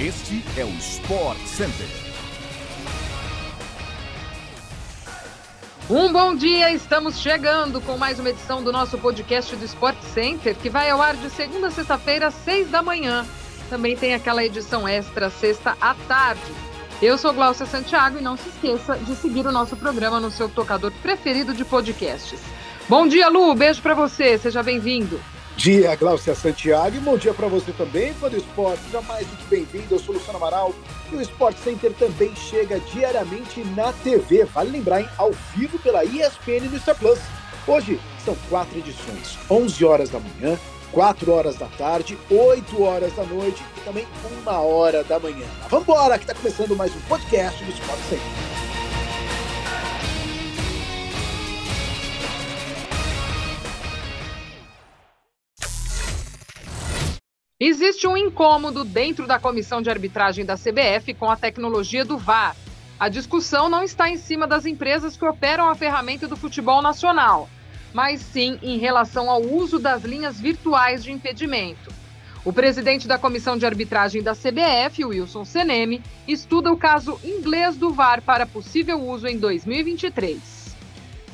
Este é o Sport Center. Um bom dia, estamos chegando com mais uma edição do nosso podcast do Sport Center, que vai ao ar de segunda a sexta-feira, às seis da manhã. Também tem aquela edição extra, sexta à tarde. Eu sou Glaucia Santiago e não se esqueça de seguir o nosso programa no seu tocador preferido de podcasts. Bom dia, Lu, beijo para você, seja bem-vindo dia, Glaucia Santiago, e bom dia para você também, fã do esporte. Seja mais do que bem-vindo, eu sou Luciano Amaral e o Sport Center também chega diariamente na TV. Vale lembrar, hein? Ao vivo pela ESPN no Star Plus. Hoje são quatro edições: 11 horas da manhã, 4 horas da tarde, 8 horas da noite e também uma hora da manhã. Vamos embora, que está começando mais um podcast do Sport Center. Existe um incômodo dentro da comissão de arbitragem da CBF com a tecnologia do VAR. A discussão não está em cima das empresas que operam a ferramenta do futebol nacional, mas sim em relação ao uso das linhas virtuais de impedimento. O presidente da comissão de arbitragem da CBF, Wilson Seneme, estuda o caso inglês do VAR para possível uso em 2023.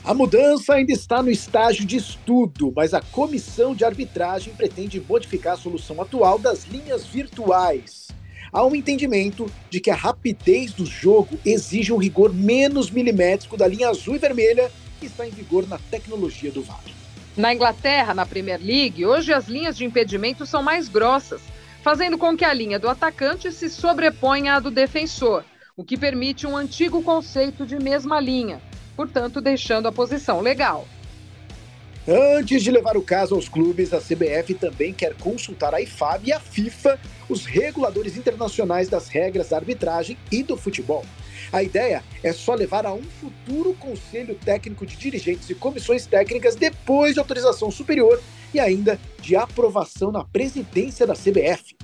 A mudança ainda está no estágio de estudo, mas a comissão de arbitragem pretende modificar a solução atual das linhas virtuais. Há um entendimento de que a rapidez do jogo exige um rigor menos milimétrico da linha azul e vermelha que está em vigor na tecnologia do VAR. Na Inglaterra, na Premier League, hoje as linhas de impedimento são mais grossas, fazendo com que a linha do atacante se sobreponha à do defensor, o que permite um antigo conceito de mesma linha, portanto, deixando a posição legal. Antes de levar o caso aos clubes, a CBF também quer consultar a IFAB e a FIFA, os reguladores internacionais das regras da arbitragem e do futebol. A ideia é só levar a um futuro conselho técnico de dirigentes e comissões técnicas depois de autorização superior e ainda de aprovação na presidência da CBF.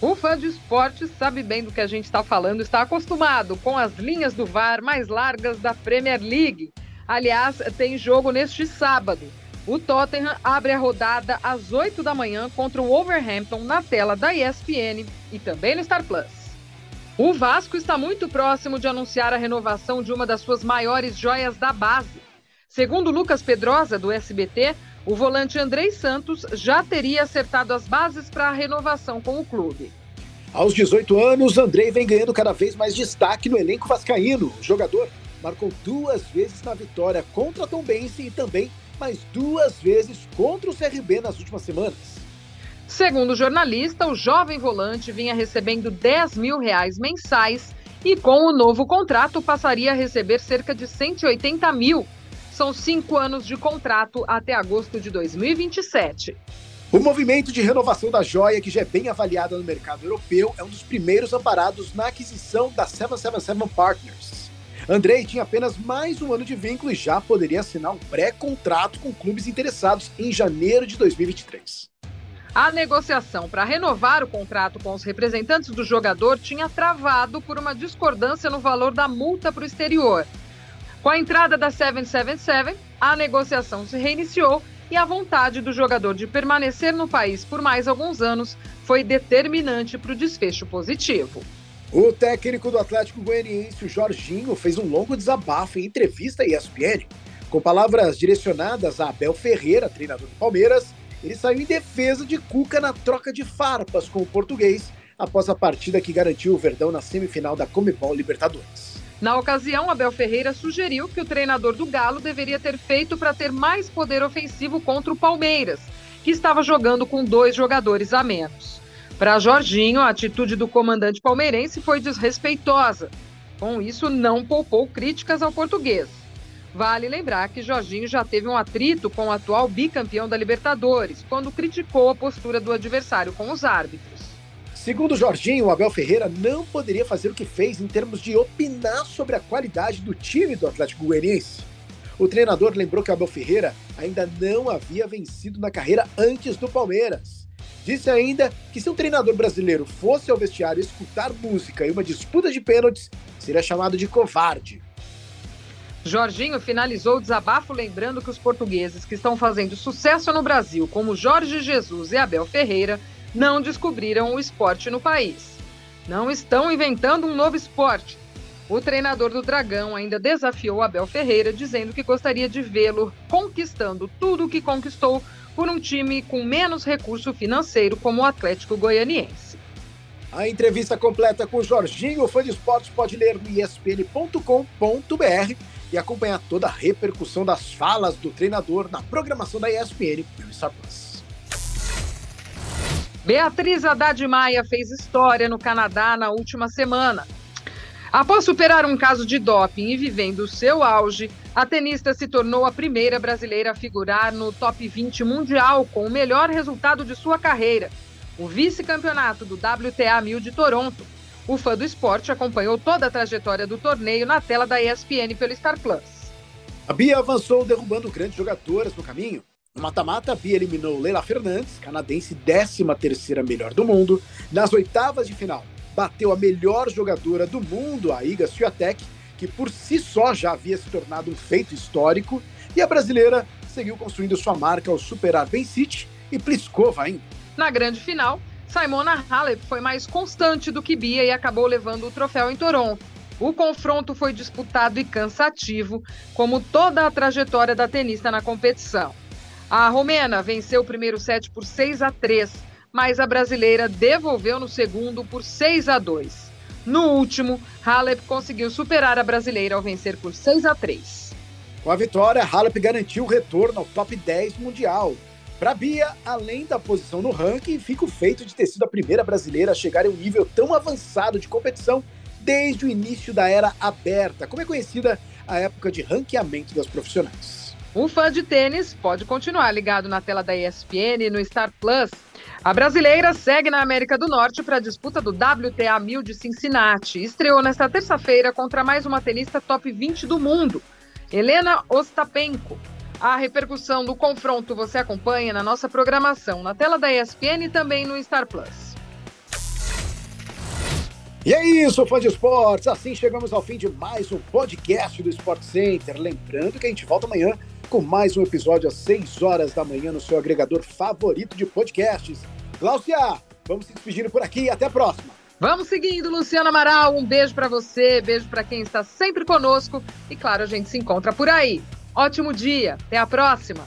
O fã de esporte sabe bem do que a gente está falando, está acostumado com as linhas do VAR mais largas da Premier League. Aliás, tem jogo neste sábado. O Tottenham abre a rodada às 8 da manhã contra o Wolverhampton na tela da ESPN e também no Star Plus. O Vasco está muito próximo de anunciar a renovação de uma das suas maiores joias da base. Segundo Lucas Pedrosa, do SBT, o volante Andrei Santos já teria acertado as bases para a renovação com o clube. Aos 18 anos, Andrei vem ganhando cada vez mais destaque no elenco vascaíno. O jogador marcou duas vezes na vitória contra a Tombense e também mais duas vezes contra o CRB nas últimas semanas. Segundo o jornalista, o jovem volante vinha recebendo 10 mil reais mensais e com o novo contrato passaria a receber cerca de 180 mil são cinco anos de contrato até agosto de 2027. O movimento de renovação da joia, que já é bem avaliada no mercado europeu, é um dos primeiros amparados na aquisição da 777 Partners. Andrei tinha apenas mais um ano de vínculo e já poderia assinar um pré-contrato com clubes interessados em janeiro de 2023. A negociação para renovar o contrato com os representantes do jogador tinha travado por uma discordância no valor da multa para o exterior. Com a entrada da 777, a negociação se reiniciou e a vontade do jogador de permanecer no país por mais alguns anos foi determinante para o desfecho positivo. O técnico do Atlético Goianiense, o Jorginho, fez um longo desabafo em entrevista à ESPN. Com palavras direcionadas a Abel Ferreira, treinador do Palmeiras, ele saiu em defesa de Cuca na troca de farpas com o português após a partida que garantiu o Verdão na semifinal da Comebol Libertadores. Na ocasião, Abel Ferreira sugeriu que o treinador do Galo deveria ter feito para ter mais poder ofensivo contra o Palmeiras, que estava jogando com dois jogadores a menos. Para Jorginho, a atitude do comandante palmeirense foi desrespeitosa. Com isso, não poupou críticas ao português. Vale lembrar que Jorginho já teve um atrito com o atual bicampeão da Libertadores, quando criticou a postura do adversário com os árbitros. Segundo Jorginho, o Abel Ferreira não poderia fazer o que fez em termos de opinar sobre a qualidade do time do Atlético Goianiense. O treinador lembrou que o Abel Ferreira ainda não havia vencido na carreira antes do Palmeiras. Disse ainda que se um treinador brasileiro fosse ao vestiário escutar música e uma disputa de pênaltis, seria chamado de covarde. Jorginho finalizou o desabafo lembrando que os portugueses que estão fazendo sucesso no Brasil, como Jorge Jesus e Abel Ferreira, não descobriram o esporte no país. não estão inventando um novo esporte. O treinador do Dragão ainda desafiou Abel Ferreira, dizendo que gostaria de vê-lo conquistando tudo o que conquistou por um time com menos recurso financeiro como o Atlético Goianiense. A entrevista completa com o Jorginho, fã de esportes, pode ler no espn.com.br e acompanhar toda a repercussão das falas do treinador na programação da ESPN pelo Star Plus. Beatriz Haddad Maia fez história no Canadá na última semana. Após superar um caso de doping e vivendo seu auge, a tenista se tornou a primeira brasileira a figurar no top 20 mundial com o melhor resultado de sua carreira, o vice-campeonato do WTA 1000 de Toronto. O fã do esporte acompanhou toda a trajetória do torneio na tela da ESPN pelo Star Plus. A Bia avançou derrubando grandes jogadoras no caminho. No mata-mata, Bia eliminou Leila Fernandes, canadense 13ª melhor do mundo. Nas oitavas de final, bateu a melhor jogadora do mundo, a Iga Swiatek, que por si só já havia se tornado um feito histórico. E a brasileira seguiu construindo sua marca ao superar Bencic e Pliskova. Na grande final, Simona Halep foi mais constante do que Bia e acabou levando o troféu em Toronto. O confronto foi disputado e cansativo, como toda a trajetória da tenista na competição. A romena venceu o primeiro set por 6 a 3, mas a brasileira devolveu no segundo por 6 a 2. No último, Halep conseguiu superar a brasileira ao vencer por 6 a 3. Com a vitória, Halep garantiu o retorno ao top 10 mundial. Para Bia, além da posição no ranking, fica o feito de ter sido a primeira brasileira a chegar em um nível tão avançado de competição desde o início da era aberta, como é conhecida a época de ranqueamento das profissionais. O fã de tênis pode continuar ligado na tela da ESPN e no Star Plus. A brasileira segue na América do Norte para a disputa do WTA 1000 de Cincinnati. Estreou nesta terça-feira contra mais uma tenista top 20 do mundo, Helena Ostapenko. A repercussão do confronto você acompanha na nossa programação, na tela da ESPN e também no Star Plus. E é isso, fã de esportes. Assim chegamos ao fim de mais um podcast do Sport Center. Lembrando que a gente volta amanhã com mais um episódio às 6 horas da manhã no seu agregador favorito de podcasts. Cláudia, vamos se despedindo por aqui e até a próxima. Vamos seguindo, Luciano Amaral. Um beijo para você, beijo para quem está sempre conosco e claro, a gente se encontra por aí. Ótimo dia, até a próxima!